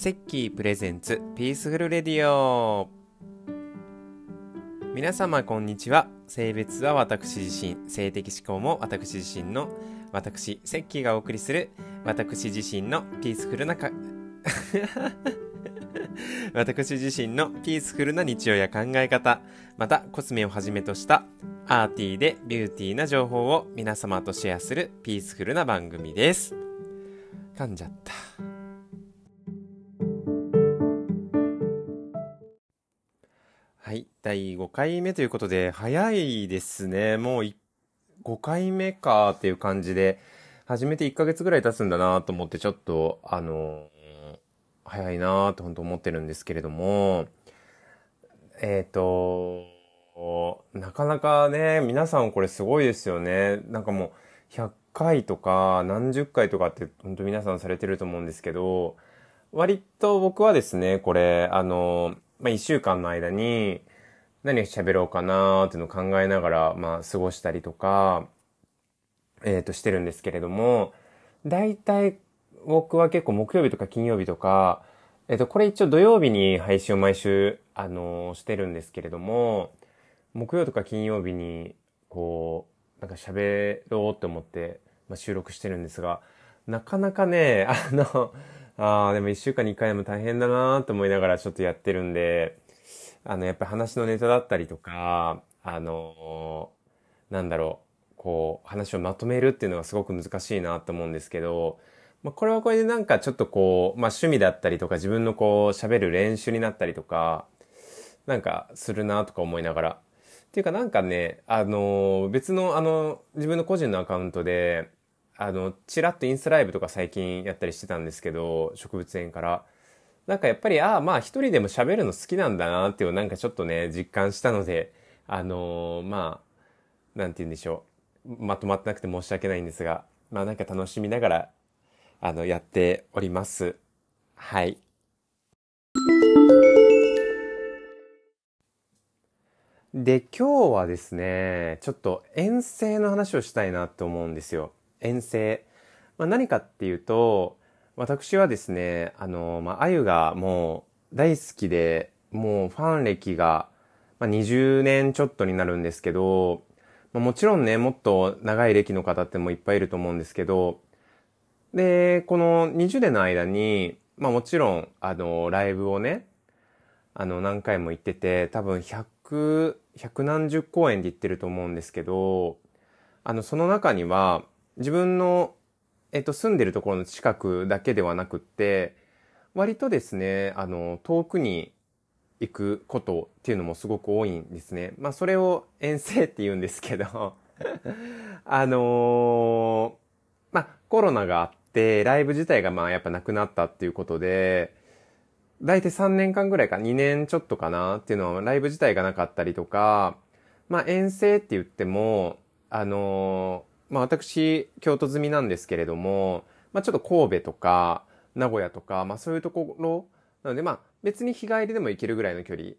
セッキー presents Peaceful Radio。皆様こんにちは。性別は私自身。性的思考も私自身の私セッキーがお送りする私自身のピースフルなか 私自身のピースフルな日常や考え方。またコスメをはじめとした arty で beauty な情報を皆様とシェアするピースフルな番組です。噛んじゃった。はい第5回目ということで早いですねもう5回目かっていう感じで初めて1ヶ月ぐらい経つんだなと思ってちょっとあの早いなと本当思ってるんですけれどもえっ、ー、となかなかね、皆さんこれすごいですよね。なんかもう、100回とか何十回とかって本当皆さんされてると思うんですけど、割と僕はですね、これ、あの、まあ、1週間の間に何喋ろうかなーっていうのを考えながら、まあ、過ごしたりとか、えっ、ー、と、してるんですけれども、大体僕は結構木曜日とか金曜日とか、えっ、ー、と、これ一応土曜日に配信を毎週、あのー、してるんですけれども、木曜とか金曜日に、こう、なんか喋ろうって思って、まあ、収録してるんですが、なかなかね、あの、ああ、でも一週間に一回でも大変だなと思いながらちょっとやってるんで、あの、やっぱ話のネタだったりとか、あの、なんだろう、こう、話をまとめるっていうのがすごく難しいなと思うんですけど、まあ、これはこれでなんかちょっとこう、まあ、趣味だったりとか自分のこう、喋る練習になったりとか、なんかするなとか思いながら、っていうかなんかね、あの、別のあの、自分の個人のアカウントで、あの、ちらっとインスタライブとか最近やったりしてたんですけど、植物園から。なんかやっぱり、ああ、まあ一人でも喋るの好きなんだなっていうなんかちょっとね、実感したので、あのー、まあ、なんて言うんでしょう。まとまってなくて申し訳ないんですが、まあなんか楽しみながら、あの、やっております。はい。で、今日はですね、ちょっと遠征の話をしたいなって思うんですよ。遠征。まあ、何かっていうと、私はですね、あの、まあ、あゆがもう大好きで、もうファン歴が、まあ、20年ちょっとになるんですけど、まあ、もちろんね、もっと長い歴の方ってもいっぱいいると思うんですけど、で、この20年の間に、まあもちろん、あの、ライブをね、あの、何回も行ってて、多分100百、百何十公演で行ってると思うんですけど、あの、その中には、自分の、えっと、住んでるところの近くだけではなくって、割とですね、あの、遠くに行くことっていうのもすごく多いんですね。まあ、それを遠征って言うんですけど あのー、まあ、コロナがあって、ライブ自体がまあ、やっぱなくなったっていうことで、大体3年間ぐらいか、2年ちょっとかなっていうのは、ライブ自体がなかったりとか、まあ遠征って言っても、あのー、まあ私、京都済みなんですけれども、まあちょっと神戸とか、名古屋とか、まあそういうところ、なのでまあ別に日帰りでも行けるぐらいの距離っ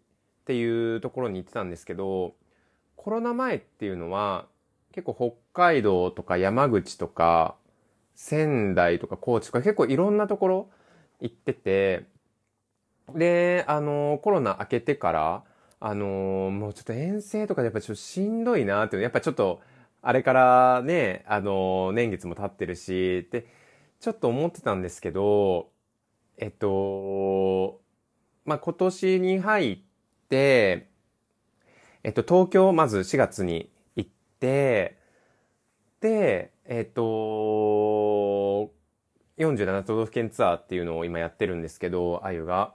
ていうところに行ってたんですけど、コロナ前っていうのは、結構北海道とか山口とか、仙台とか高知とか結構いろんなところ行ってて、で、あの、コロナ明けてから、あの、もうちょっと遠征とかでやっぱちょっとしんどいなっていうの、やっぱちょっと、あれからね、あの、年月も経ってるし、ってちょっと思ってたんですけど、えっと、まあ、今年に入って、えっと、東京、まず4月に行って、で、えっと、47都道府県ツアーっていうのを今やってるんですけど、あゆが。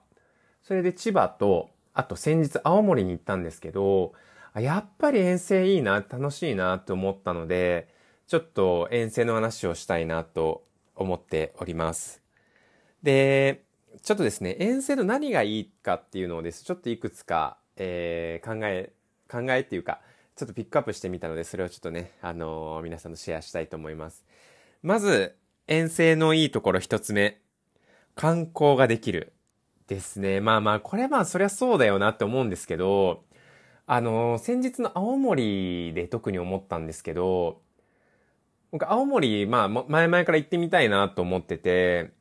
それで千葉と、あと先日青森に行ったんですけど、あやっぱり遠征いいな、楽しいなって思ったので、ちょっと遠征の話をしたいなと思っております。で、ちょっとですね、遠征の何がいいかっていうのをです、ちょっといくつか、えー、考え、考えっていうか、ちょっとピックアップしてみたので、それをちょっとね、あのー、皆さんとシェアしたいと思います。まず、遠征のいいところ一つ目。観光ができる。ですね。まあまあ、これまあ、そりゃそうだよなって思うんですけど、あの、先日の青森で特に思ったんですけど、僕、青森、まあ、前々から行ってみたいなと思ってて、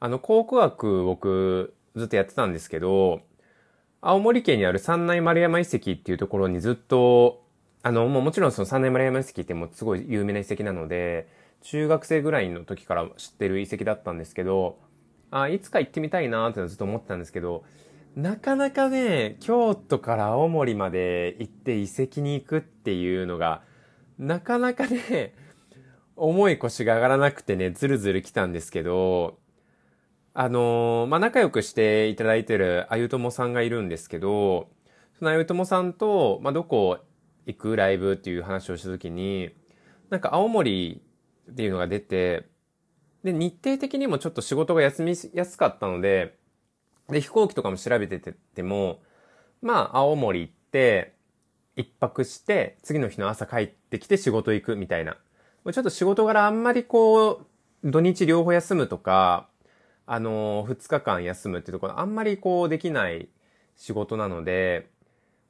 あの、考古学僕ずっとやってたんですけど、青森県にある三内丸山遺跡っていうところにずっと、あの、もうもちろんその三内丸山遺跡ってもうすごい有名な遺跡なので、中学生ぐらいの時から知ってる遺跡だったんですけど、あ、いつか行ってみたいなってずっと思ってたんですけど、なかなかね、京都から青森まで行って遺跡に行くっていうのが、なかなかね、重い腰が上がらなくてね、ずるずる来たんですけど、あのー、まあ、仲良くしていただいてるあゆともさんがいるんですけど、そのあゆともさんと、まあ、どこ行くライブっていう話をした時に、なんか青森っていうのが出て、で、日程的にもちょっと仕事が休みやすかったので、で、飛行機とかも調べてても、まあ、青森行って、一泊して、次の日の朝帰ってきて仕事行くみたいな。ちょっと仕事柄あんまりこう、土日両方休むとか、あの、二日間休むっていうところあんまりこうできない仕事なので、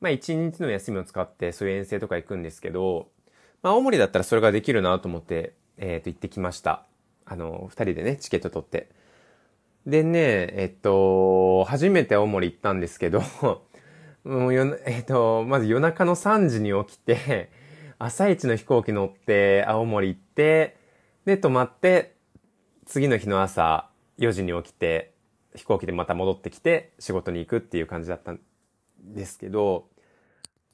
まあ一日の休みを使ってそういう遠征とか行くんですけど、まあ青森だったらそれができるなと思って、えっ、ー、と行ってきました。あの、二人でね、チケット取って。でね、えっと、初めて青森行ったんですけど、もうよ、えっと、まず夜中の3時に起きて、朝一の飛行機乗って青森行って、で、泊まって、次の日の朝4時に起きて、飛行機でまた戻ってきて仕事に行くっていう感じだったんですけど、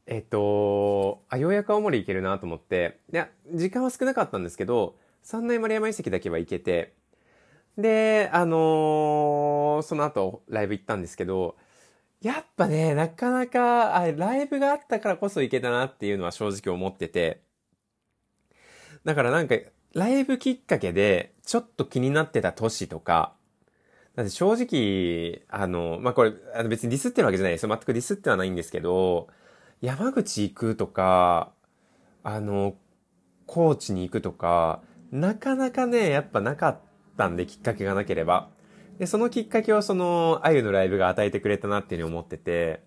えっと、あ、ようやく青森行けるなと思って、いや、時間は少なかったんですけど、三内丸山遺跡だけは行けて、で、あのー、その後ライブ行ったんですけど、やっぱね、なかなか、あライブがあったからこそ行けたなっていうのは正直思ってて、だからなんか、ライブきっかけで、ちょっと気になってた都市とか、だって正直、あの、まあ、これ、あの別にディスってるわけじゃないですよ。全くディスってはないんですけど、山口行くとか、あの、高知に行くとか、なかなかね、やっぱなかったんで、きっかけがなければ。で、そのきっかけをその、あゆのライブが与えてくれたなっていうふうに思ってて、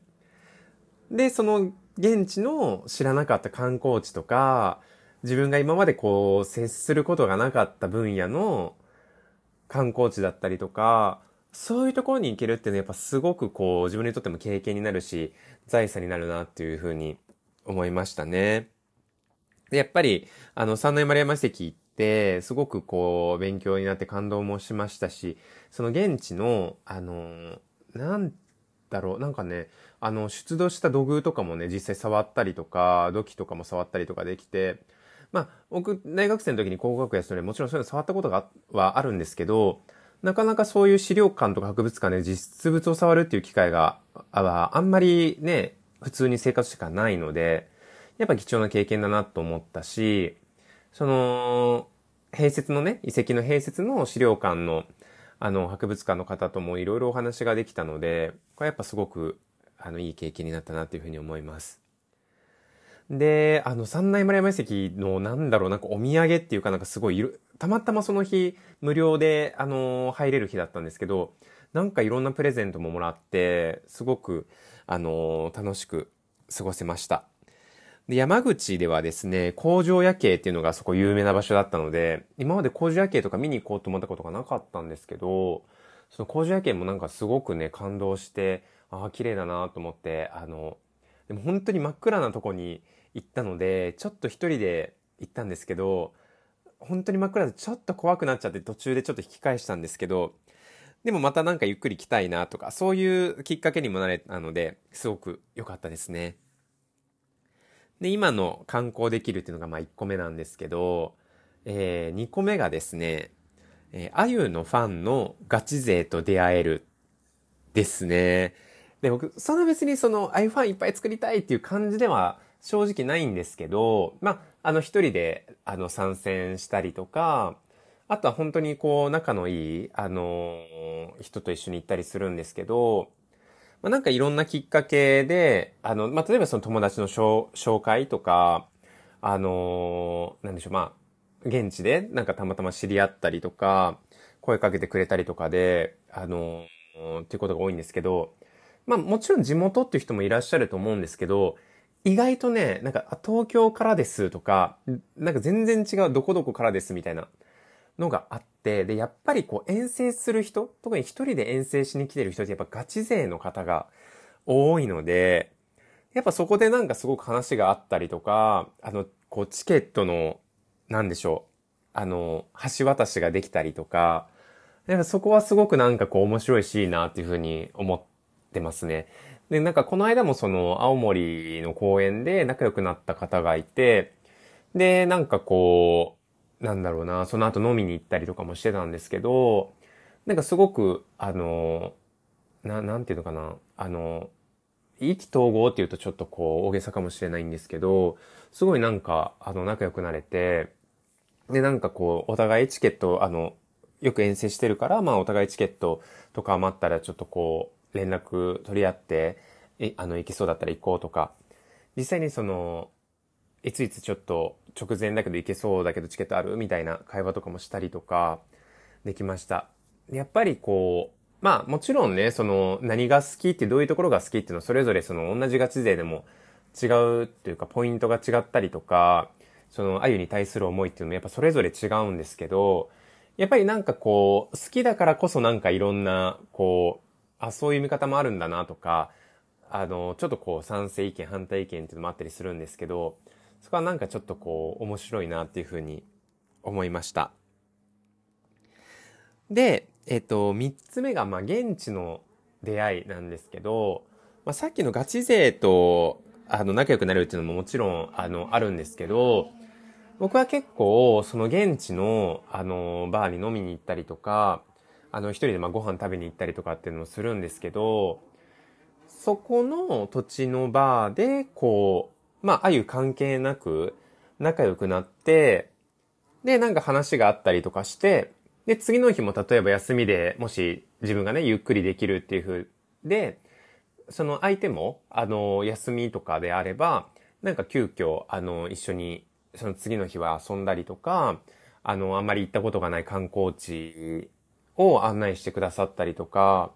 で、その、現地の知らなかった観光地とか、自分が今までこう、接することがなかった分野の観光地だったりとか、そういうところに行けるっていうのはやっぱすごくこう、自分にとっても経験になるし、財産になるなっていうふうに思いましたね。やっぱり、あの、三内丸山遺跡、すごくこう、勉強になって感動もしましたし、その現地の、あの、なんだろう、なんかね、あの、出土した土偶とかもね、実際触ったりとか、土器とかも触ったりとかできて、まあ、僕、大学生の時に考古学やそれもちろんそういうの触ったことがはあるんですけど、なかなかそういう資料館とか博物館で実物を触るっていう機会が、あんまりね、普通に生活しかないので、やっぱ貴重な経験だなと思ったし、その、併設のね、遺跡の併設の資料館の、あの、博物館の方ともいろいろお話ができたので、これやっぱすごく、あの、いい経験になったなというふうに思います。で、あの、三内村山遺跡の、なんだろう、なんかお土産っていうかなんかすごいたまたまその日、無料で、あの、入れる日だったんですけど、なんかいろんなプレゼントももらって、すごく、あの、楽しく過ごせました。で、山口ではですね、工場夜景っていうのがそこ有名な場所だったので、今まで工場夜景とか見に行こうと思ったことがなかったんですけど、その工場夜景もなんかすごくね、感動して、ああ、綺麗だなと思って、あの、でも本当に真っ暗なとこに行ったので、ちょっと一人で行ったんですけど、本当に真っ暗でちょっと怖くなっちゃって途中でちょっと引き返したんですけど、でもまたなんかゆっくり来たいなとか、そういうきっかけにもなれたので、すごく良かったですね。で、今の観光できるっていうのがまあ1個目なんですけど、えー、2個目がですね、えー、あゆのファンのガチ勢と出会えるですね。で、僕、そんな別にその、あゆファンいっぱい作りたいっていう感じでは正直ないんですけど、まあ、あの一人で、あの、参戦したりとか、あとは本当にこう、仲のいい、あのー、人と一緒に行ったりするんですけど、まあ、なんかいろんなきっかけで、あの、まあ、例えばその友達の紹介とか、あのー、なんでしょう、まあ、現地でなんかたまたま知り合ったりとか、声かけてくれたりとかで、あのー、っていうことが多いんですけど、まあもちろん地元っていう人もいらっしゃると思うんですけど、意外とね、なんか東京からですとか、なんか全然違うどこどこからですみたいなのがあっ、で、やっぱりこう遠征する人、特に一人で遠征しに来てる人ってやっぱガチ勢の方が多いので、やっぱそこでなんかすごく話があったりとか、あの、こうチケットの、なんでしょう、あの、橋渡しができたりとか、やっぱそこはすごくなんかこう面白いしいなっていうふうに思ってますね。で、なんかこの間もその青森の公園で仲良くなった方がいて、で、なんかこう、なんだろうな、その後飲みに行ったりとかもしてたんですけど、なんかすごく、あの、な、なんていうのかな、あの、意気統合っていうとちょっとこう大げさかもしれないんですけど、すごいなんか、あの、仲良くなれて、で、なんかこう、お互いチケット、あの、よく遠征してるから、まあお互いチケットとか余ったらちょっとこう、連絡取り合って、え、あの、行けそうだったら行こうとか、実際にその、いついつちょっと直前だけど行けそうだけどチケットあるみたいな会話とかもしたりとかできました。やっぱりこう、まあもちろんね、その何が好きってどういうところが好きっていうのはそれぞれその同じガチ勢でも違うっていうかポイントが違ったりとか、そのあゆに対する思いっていうのもやっぱそれぞれ違うんですけど、やっぱりなんかこう、好きだからこそなんかいろんな、こう、あ、そういう見方もあるんだなとか、あの、ちょっとこう賛成意見、反対意見っていうのもあったりするんですけど、そこはなんかちょっとこう、面白いなっていうふうに思いました。で、えっと、三つ目が、まあ、現地の出会いなんですけど、まあ、さっきのガチ勢と、あの、仲良くなるっていうのももちろん、あの、あるんですけど、僕は結構、その現地の、あの、バーに飲みに行ったりとか、あの、一人でまあご飯食べに行ったりとかっていうのもするんですけど、そこの土地のバーで、こう、まあ、あゆ関係なく仲良くなって、で、なんか話があったりとかして、で、次の日も例えば休みでもし自分がね、ゆっくりできるっていう風で、その相手も、あの、休みとかであれば、なんか急遽、あの、一緒に、その次の日は遊んだりとか、あの、あんまり行ったことがない観光地を案内してくださったりとか、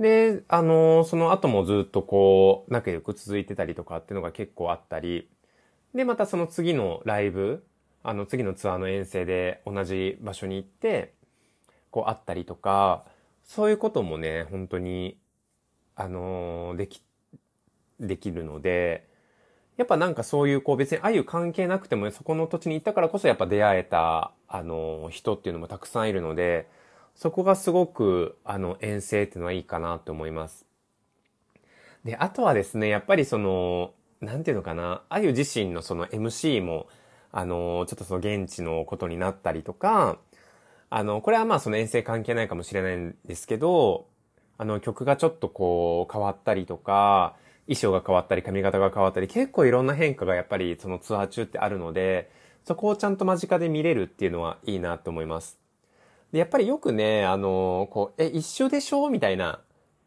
で、あの、その後もずっとこう、仲良く続いてたりとかっていうのが結構あったり、で、またその次のライブ、あの、次のツアーの遠征で同じ場所に行って、こう会ったりとか、そういうこともね、本当に、あのでき、できるので、やっぱなんかそういうこう別にあゆ関係なくてもそこの土地に行ったからこそやっぱ出会えた、あの人っていうのもたくさんいるので、そこがすごく、あの、遠征っていうのはいいかなと思います。で、あとはですね、やっぱりその、なんていうのかな、あゆ自身のその MC も、あの、ちょっとその現地のことになったりとか、あの、これはまあその遠征関係ないかもしれないんですけど、あの、曲がちょっとこう変わったりとか、衣装が変わったり髪型が変わったり、結構いろんな変化がやっぱりそのツアー中ってあるので、そこをちゃんと間近で見れるっていうのはいいなと思います。で、やっぱりよくね、あの、こう、え、一緒でしょ？みたいな、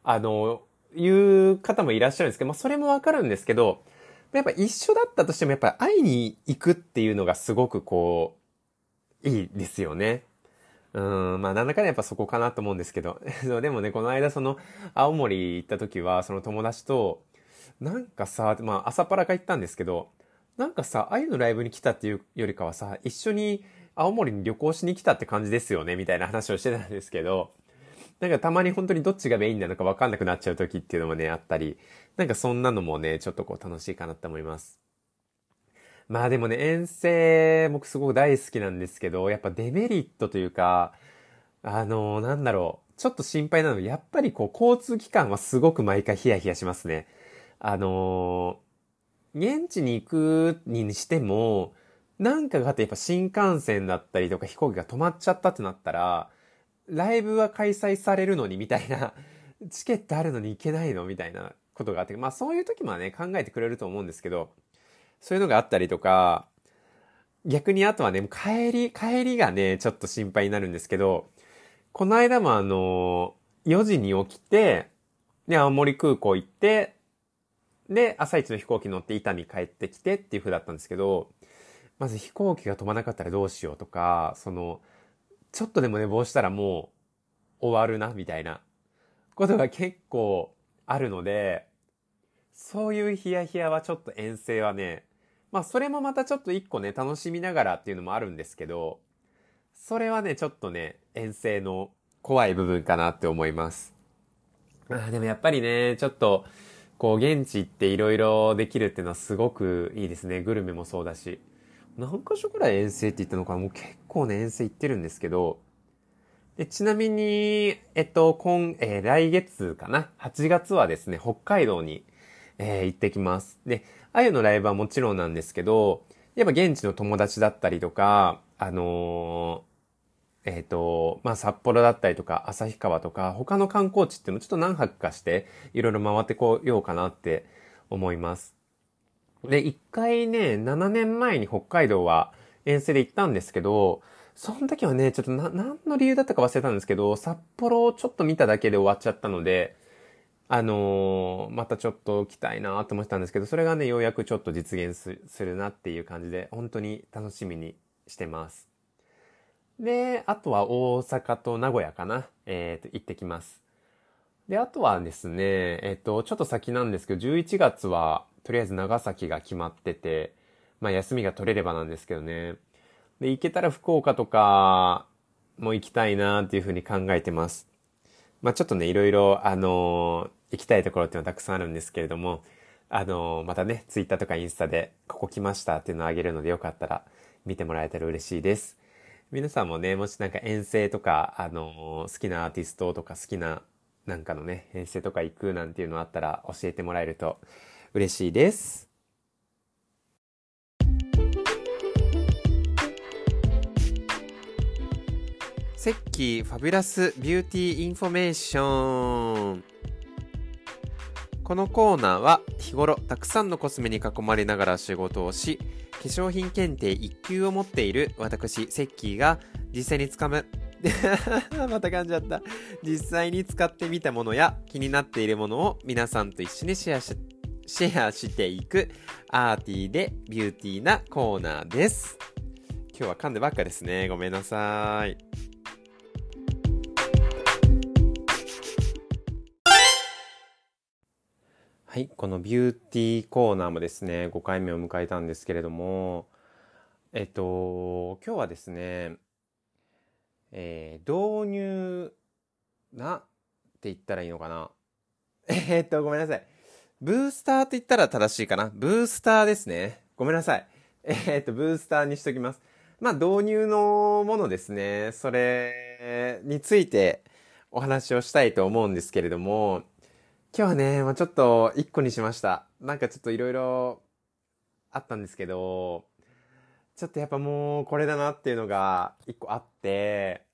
あの、いう方もいらっしゃるんですけど、まあ、それもわかるんですけど、やっぱ一緒だったとしても、やっぱり会いに行くっていうのがすごくこう、いいですよね。うん、まあ、なんだかんだやっぱそこかなと思うんですけど。でもね、この間その、青森行った時は、その友達と、なんかさ、まあ、朝パラか行ったんですけど、なんかさ、あゆのライブに来たっていうよりかはさ、一緒に青森に旅行しに来たって感じですよね、みたいな話をしてたんですけど、なんかたまに本当にどっちがメインなのかわかんなくなっちゃう時っていうのもね、あったり、なんかそんなのもね、ちょっとこう楽しいかなって思います。まあでもね、遠征、僕すごく大好きなんですけど、やっぱデメリットというか、あのー、なんだろう、ちょっと心配なの、やっぱりこう、交通機関はすごく毎回ヒヤヒヤしますね。あのー、現地に行くにしても、なんかがあってやっぱ新幹線だったりとか飛行機が止まっちゃったってなったら、ライブは開催されるのにみたいな、チケットあるのに行けないのみたいなことがあって、まあそういう時もね、考えてくれると思うんですけど、そういうのがあったりとか、逆にあとはね、帰り、帰りがね、ちょっと心配になるんですけど、この間もあの、4時に起きて、で、青森空港行って、で、朝一の飛行機乗って板に帰ってきてっていう風だったんですけど、まず飛行機が飛ばなかったらどうしようとか、その、ちょっとでも寝坊したらもう終わるな、みたいなことが結構あるので、そういうヒヤヒヤはちょっと遠征はね、まあそれもまたちょっと一個ね、楽しみながらっていうのもあるんですけど、それはね、ちょっとね、遠征の怖い部分かなって思います。あでもやっぱりね、ちょっと、こう、現地行っていろいろできるっていうのはすごくいいですね。グルメもそうだし。何箇所くらい遠征って言ったのかな？もう結構ね、遠征行ってるんですけど、でちなみに、えっと、今、えー、来月かな ?8 月はですね、北海道に、えー、行ってきます。で、あゆのライブはもちろんなんですけど、やっぱ現地の友達だったりとか、あのー、えっ、と、まあ、札幌だったりとか、旭川とか、他の観光地っていうのをちょっと何泊かして、いろいろ回ってこようかなって思います。で、一回ね、7年前に北海道は遠征で行ったんですけど、その時はね、ちょっとな、何の理由だったか忘れたんですけど、札幌をちょっと見ただけで終わっちゃったので、あのー、またちょっと来たいなと思ってたんですけど、それがね、ようやくちょっと実現するなっていう感じで、本当に楽しみにしてます。で、あとは大阪と名古屋かな。えっ、ー、と、行ってきます。で、あとはですね、えっ、ー、と、ちょっと先なんですけど、11月は、とりあえず長崎が決まってて、まあ休みが取れればなんですけどね。で、行けたら福岡とかも行きたいなっていうふうに考えてます。まあちょっとね、いろいろ、あのー、行きたいところっていうのはたくさんあるんですけれども、あのー、またね、ツイッターとかインスタで、ここ来ましたっていうのをあげるのでよかったら、見てもらえたら嬉しいです。皆さんもね、もしなんか遠征とか、あのー、好きなアーティストとか好きななんかのね、遠征とか行くなんていうのあったら教えてもらえると嬉しいです。セッキー Fabulous Beauty Information。このコーナーは日頃たくさんのコスメに囲まれながら仕事をし化粧品検定1級を持っている私セッキーが実際につかむ。また噛んじゃった。実際に使ってみたものや気になっているものを皆さんと一緒にシェアしシェアしていく arty で beauty なコーナーです今日は噛んでばっかですねごめんなさいはい、このビューティーコーナーもですね、5回目を迎えたんですけれども、えっと、今日はですね、えー、導入なって言ったらいいのかな？えー、っと、ごめんなさい。ブースターって言ったら正しいかな。ブースターですね。ごめんなさい。えー、っと、ブースターにしときます。まあ、導入のものですね。それについてお話をしたいと思うんですけれども、今日はね、まあ、ちょっと一個にしました。なんかちょっといろいろあったんですけど、ちょっとやっぱもうこれだなっていうのが一個あって、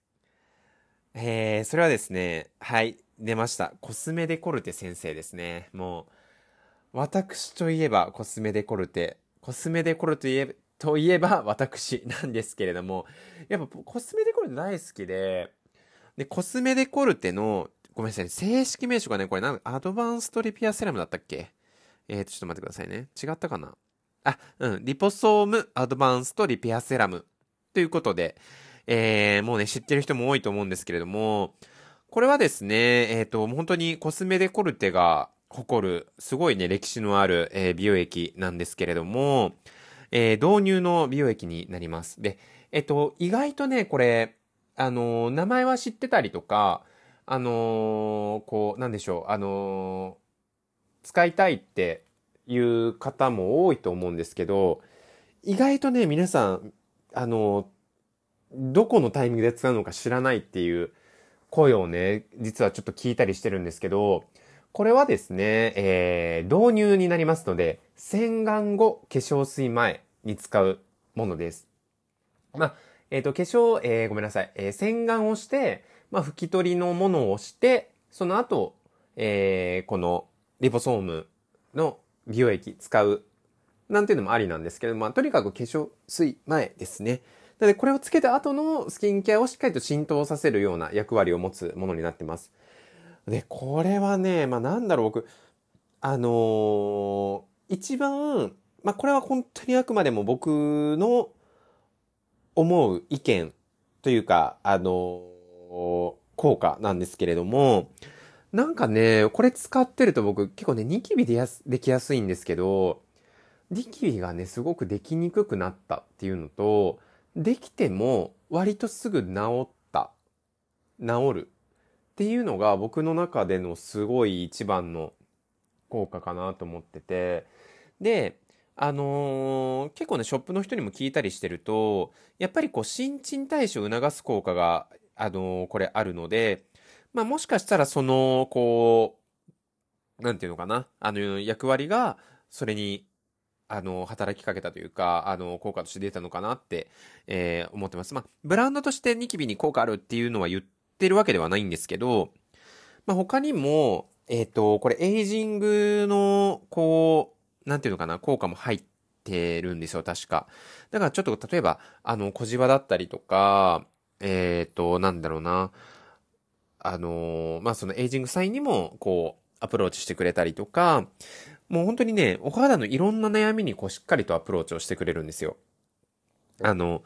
えー、それはですね、はい、出ました。コスメデコルテ先生ですね。もう、私といえばコスメデコルテ、コスメデコルテといえといえば私なんですけれども、やっぱコスメデコルテ大好きで、で、コスメデコルテのごめんなさい、正式名称がね、これなんアドバンストリピアセラムだったっけ？えーと、ちょっと待ってくださいね。違ったかな？あ、うん、リポソームアドバンストリピアセラム。ということで、えー、もうね、知ってる人も多いと思うんですけれども、これはですね、えっ、ー、と、本当にコスメデコルテが誇る、すごいね、歴史のある、えー、美容液なんですけれども、えー、導入の美容液になります。で、えっ、と、意外とね、これ、あの、名前は知ってたりとか、あのー、こう、なんでしょう、あの、使いたいっていう方も多いと思うんですけど、意外とね、皆さん、あの、どこのタイミングで使うのか知らないっていう声をね、実はちょっと聞いたりしてるんですけど、これはですね、えー、導入になりますので、洗顔後、化粧水前に使うものです。まあ、えっ、ー、と、化粧、えー、ごめんなさい、えー、洗顔をして、まあ、拭き取りのものをして、その後、えー、このリポソームの美容液使うなんていうのもありなんですけど、まあ、とにかく化粧水前ですね。なので、これをつけた後のスキンケアをしっかりと浸透させるような役割を持つものになってます。で、これはね、まあ、なんだろう、僕、あのー、一番、まあ、これは本当にあくまでも僕の思う意見というか、あの効果なんですけれども、なんかね、これ使ってると僕結構ね、ニキビでやすできやすいんですけど、ニキビがね、すごくできにくくなったっていうのと、できても割とすぐ治った治るっていうのが僕の中でのすごい一番の効果かなと思っててであのー、結構ねショップの人にも聞いたりしてるとやっぱりこう新陳代謝を促す効果があのー、これあるのでまあもしかしたらそのこうなんていうのかなあの役割がそれにあの、働きかけたというか、あの、効果として出たのかなって、えー、思ってます。まあ、ブランドとしてニキビに効果あるっていうのは言ってるわけではないんですけど、まあ、他にも、えっ、ー、と、これ、エイジングの、こう、なんていうのかな、効果も入ってるんですよ、確か。だからちょっと、例えば、あの、小じわだったりとか、えっ、ー、と、なんだろうな、あの、まあ、そのエイジングサインにも、こう、アプローチしてくれたりとか、もう本当にね、お肌のいろんな悩みにこうしっかりとアプローチをしてくれるんですよ。あの、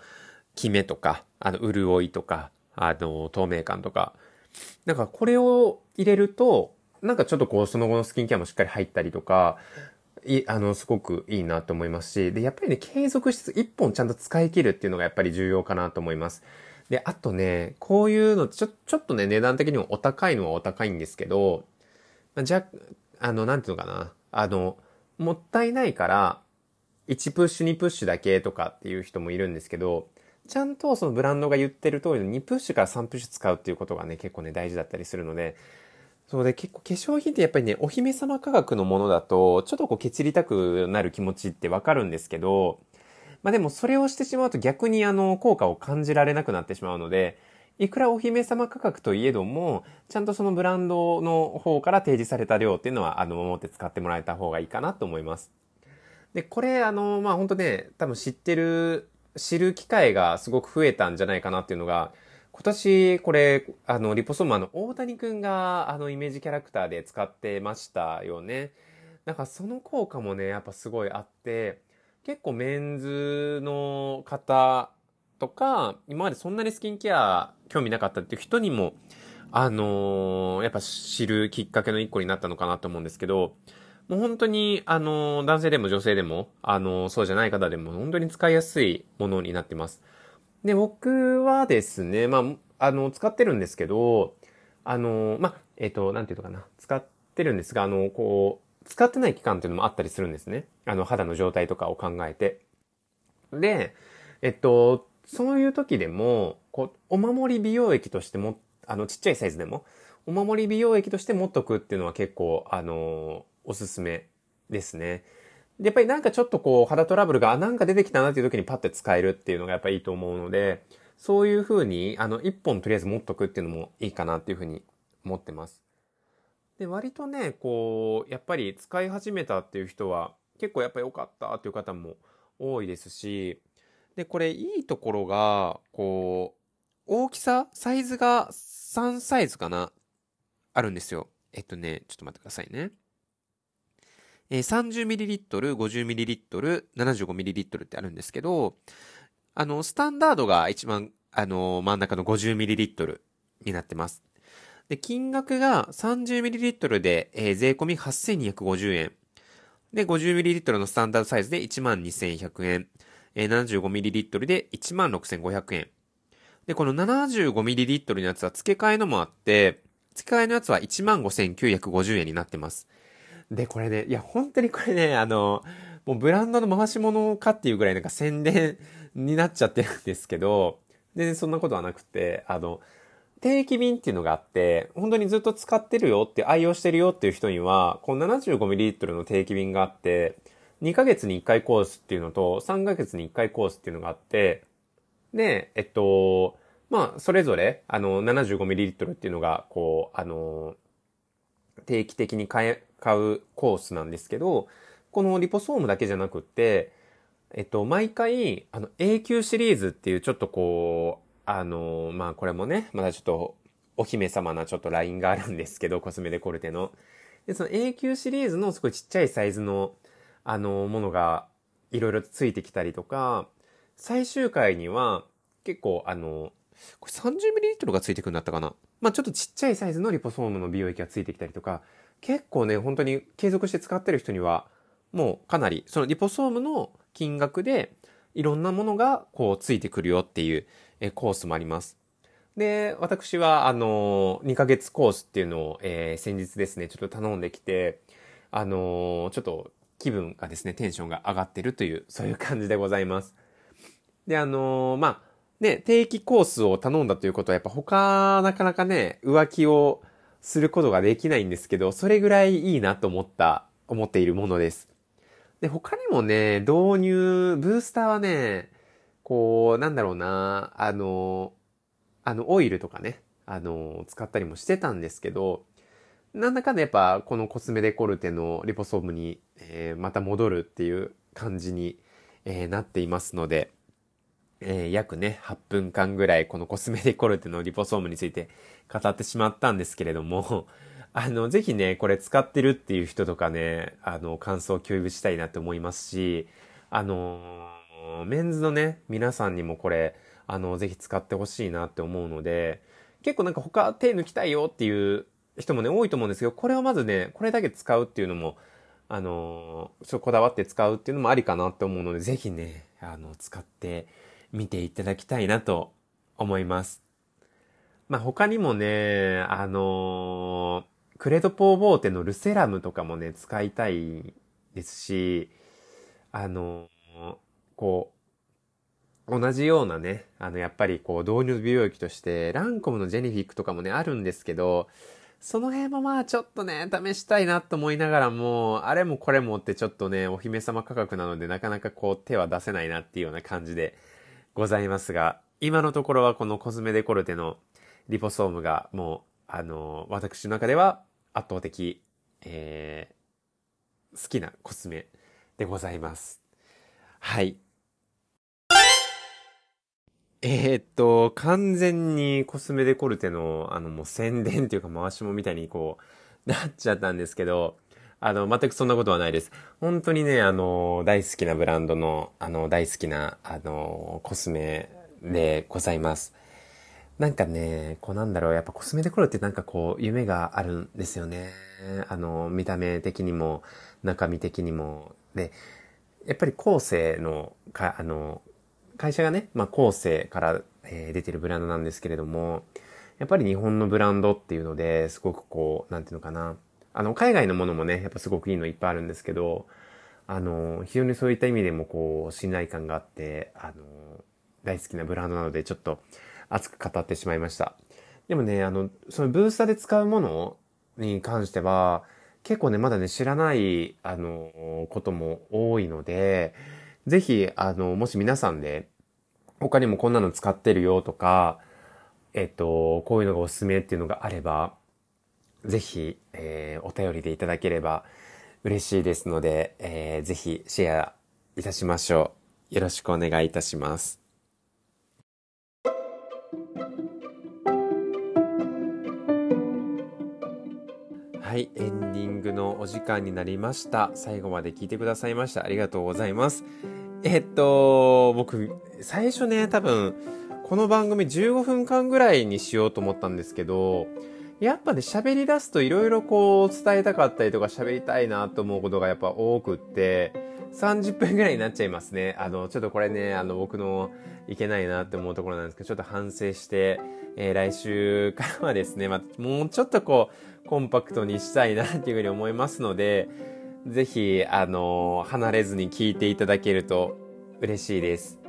キメとか、あの、潤いとか、あの、透明感とか。なんかこれを入れると、なんかちょっとこう、その後のスキンケアもしっかり入ったりとか、い、あの、すごくいいなと思いますし、で、やっぱりね、継続し一本ちゃんと使い切るっていうのがやっぱり重要かなと思います。で、あとね、こういうの、ちょ、ちょっとね、値段的にもお高いのはお高いんですけど、まあ、じゃ、あの、なんていうのかな。あの、もったいないから、1プッシュ2プッシュだけとかっていう人もいるんですけど、ちゃんとそのブランドが言ってる通りの2プッシュから3プッシュ使うっていうことがね、結構ね、大事だったりするので、そうで結構化粧品ってやっぱりね、お姫様価格のものだと、ちょっとこうケチりたくなる気持ちってわかるんですけど、まあでもそれをしてしまうと逆にあの、効果を感じられなくなってしまうので、いくらお姫様価格といえども、ちゃんとそのブランドの方から提示された量っていうのは、あの、持って使ってもらえた方がいいかなと思います。で、これ、あの、まあ、本当ね、多分知ってる、知る機会がすごく増えたんじゃないかなっていうのが、今年、これ、あの、リポソーマの大谷くんが、あの、イメージキャラクターで使ってましたよね。なんかその効果もね、やっぱすごいあって、結構メンズの方とか、今までそんなにスキンケア興味なかったっていう人にも、あのー、やっぱ知るきっかけの一個になったのかなと思うんですけど、もう本当に、あの、男性でも女性でも、あの、そうじゃない方でも本当に使いやすいものになってます。で、僕はですね、まあ、あの、使ってるんですけど、あの、まあ、えっ、と、なんていうのかな、使ってるんですが、あの、こう、使ってない期間っていうのもあったりするんですね。あの、肌の状態とかを考えて。で、えっと、そういう時でも、こう、お守り美容液としても、あの、ちっちゃいサイズでも、お守り美容液として持っとくっていうのは結構、あのおすすめですね。で、やっぱりなんかちょっとこう、肌トラブルが、なんか出てきたなっていう時にパッて使えるっていうのがやっぱいいと思うので、そういう風に、あの、一本とりあえず持っとくっていうのもいいかなっていう風に思ってます。で、割とね、こう、やっぱり使い始めたっていう人は、結構やっぱ良かったっていう方も多いですし、で、これいいところが、こう、大きさ、サイズが3サイズかな？あるんですよ。えっとね、ちょっと待ってくださいね。えー、30ml、50ml、75ml ってあるんですけど、あの、スタンダードが一番、あの、真ん中の 50ml になってます。で、金額が 30ml で、えー、税込み8250円。で、50ml のスタンダードサイズで12100円。えー、75ml で16,500円。で、この 75ml のやつは付け替えのもあって、付け替えのやつは15,950円になってます。で、これね、いや、本当にこれね、あの、もうブランドの回し物かっていうぐらいなんか宣伝になっちゃってるんですけど、全然そんなことはなくて、あの、定期便っていうのがあって、本当にずっと使ってるよって、愛用してるよっていう人には、この 75ml の定期便があって、2ヶ月に1回コースっていうのと、3ヶ月に1回コースっていうのがあって、で、えっと、まあ、それぞれ、あの、75ml っていうのが、こう、あの、定期的に買え、買うコースなんですけど、このリポソームだけじゃなくって、えっと、毎回、あの、永久シリーズっていうちょっとこう、あの、まあ、これもね、まだちょっと、お姫様なちょっとラインがあるんですけど、コスメデコルテの。で、その永久シリーズのすごいちっちゃいサイズの、あの、ものがいろいろついてきたりとか、最終回には結構あの、これ 30ml がついてくるんだったかな？まあちょっとちっちゃいサイズのリポソームの美容液がついてきたりとか、結構ね、本当に継続して使ってる人には、もうかなり、そのリポソームの金額で、いろんなものがこうついてくるよっていうコースもあります。で、私はあの、2ヶ月コースっていうのを、えー、先日ですね、ちょっと頼んできて、あのちょっと気分がですね、テンションが上がってるという、そういう感じでございます。で、あのまあ、ね、定期コースを頼んだということは、やっぱ他、なかなかね、浮気をすることができないんですけど、それぐらいいいなと思った、思っているものです。で、他にもね、導入、ブースターはね、こう、なんだろうな、あの、あの、オイルとかね、あの、使ったりもしてたんですけど、なんだかんだやっぱ、このコスメデコルテのリポソームに、えー、また戻るっていう感じに、えー、なっていますので、えー、約ね、8分間ぐらいこのコスメデコルテのリポソームについて語ってしまったんですけれども、あの、ぜひね、これ使ってるっていう人とかね、あの、感想を共有したいなって思いますし、あのメンズのね、皆さんにもこれ、あの、ぜひ使ってほしいなって思うので、結構なんか他手抜きたいよっていう人もね、多いと思うんですけど、これをまずね、これだけ使うっていうのも、あのそうこだわって使うっていうのもありかなって思うので、ぜひね、あの、使ってみていただきたいなと思います。まあ、他にもね、あのクレドポーボーテのルセラムとかもね、使いたいですし、あのこう、同じようなね、あの、やっぱりこう、導入美容液として、ランコムのジェニフィックとかもね、あるんですけど、その辺もまあちょっとね、試したいなと思いながらも、あれもこれもってちょっとね、お姫様価格なのでなかなかこう手は出せないなっていうような感じでございますが、今のところはこのコスメデコルテのリポソームがもう、あの、私の中では圧倒的、えー、好きなコスメでございます。はい。えー、っと、完全にコスメデコルテの、あの、もう宣伝っていうか回しもみたいにこう、なっちゃったんですけど、あの、全くそんなことはないです。本当にね、あの、大好きなブランドの、あの、大好きな、あの、コスメでございます。なんかね、こうなんだろう、やっぱコスメデコルテなんかこう、夢があるんですよね。あの、見た目的にも、中身的にも。で、やっぱり後世の、か、あの、会社がね、まあ、後世から、えー、出てるブランドなんですけれども、やっぱり日本のブランドっていうので、すごくこう、なんていうのかな。あの、海外のものもね、やっぱすごくいいのいっぱいあるんですけど、あの、非常にそういった意味でもこう、信頼感があって、あの、大好きなブランドなので、ちょっと熱く語ってしまいました。でもね、あの、そのブースターで使うものに関しては、結構ね、まだね、知らない、あの、ことも多いので、ぜひ、あの、もし皆さんで、他にもこんなの使ってるよとか、えっと、こういうのがおすすめっていうのがあれば、ぜひ、えー、お便りでいただければ嬉しいですので、えー、ぜひシェアいたしましょう。よろしくお願いいたします。はい、エンディングのお時間になりました。最後まで聞いてくださいました。ありがとうございます。えっと、僕、最初ね、多分、この番組15分間ぐらいにしようと思ったんですけど、やっぱね、喋り出すと色々こう伝えたかったりとか喋りたいなと思うことがやっぱ多くって、30分ぐらいになっちゃいますね。あの、ちょっとこれね、あの、僕のいけないなって思うところなんですけど、ちょっと反省して、えー、来週からはですね、まあもうちょっとこう、コンパクトにしたいなっていうふうに思いますので、ぜひ、あの、離れずに聞いていただけると嬉しいです。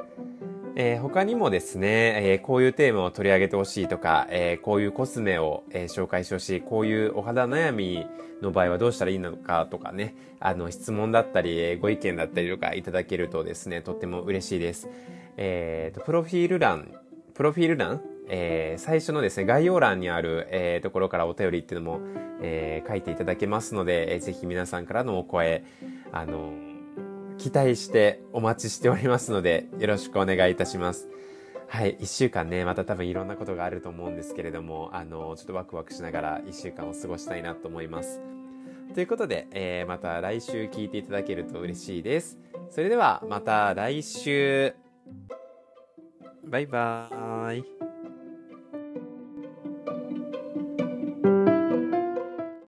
えー、他にもですね、えー、こういうテーマを取り上げてほしいとか、えー、こういうコスメを、え紹介してほしい、こういうお肌悩みの場合はどうしたらいいのかとかね、あの、質問だったり、ご意見だったりとかいただけるとですね、とっても嬉しいです。えっ、と、プロフィール欄、プロフィール欄えー、最初のですね、概要欄にある、えー、ところからお便りっていうのも、えー、書いていただけますので、えー、ぜひ皆さんからのお声、あの期待してお待ちしておりますので、よろしくお願いいたします。はい、一週間ね、また多分いろんなことがあると思うんですけれども、あのちょっとワクワクしながら一週間を過ごしたいなと思います。ということで、えー、また来週聞いていただけると嬉しいです。それではまた来週。バイバーイ。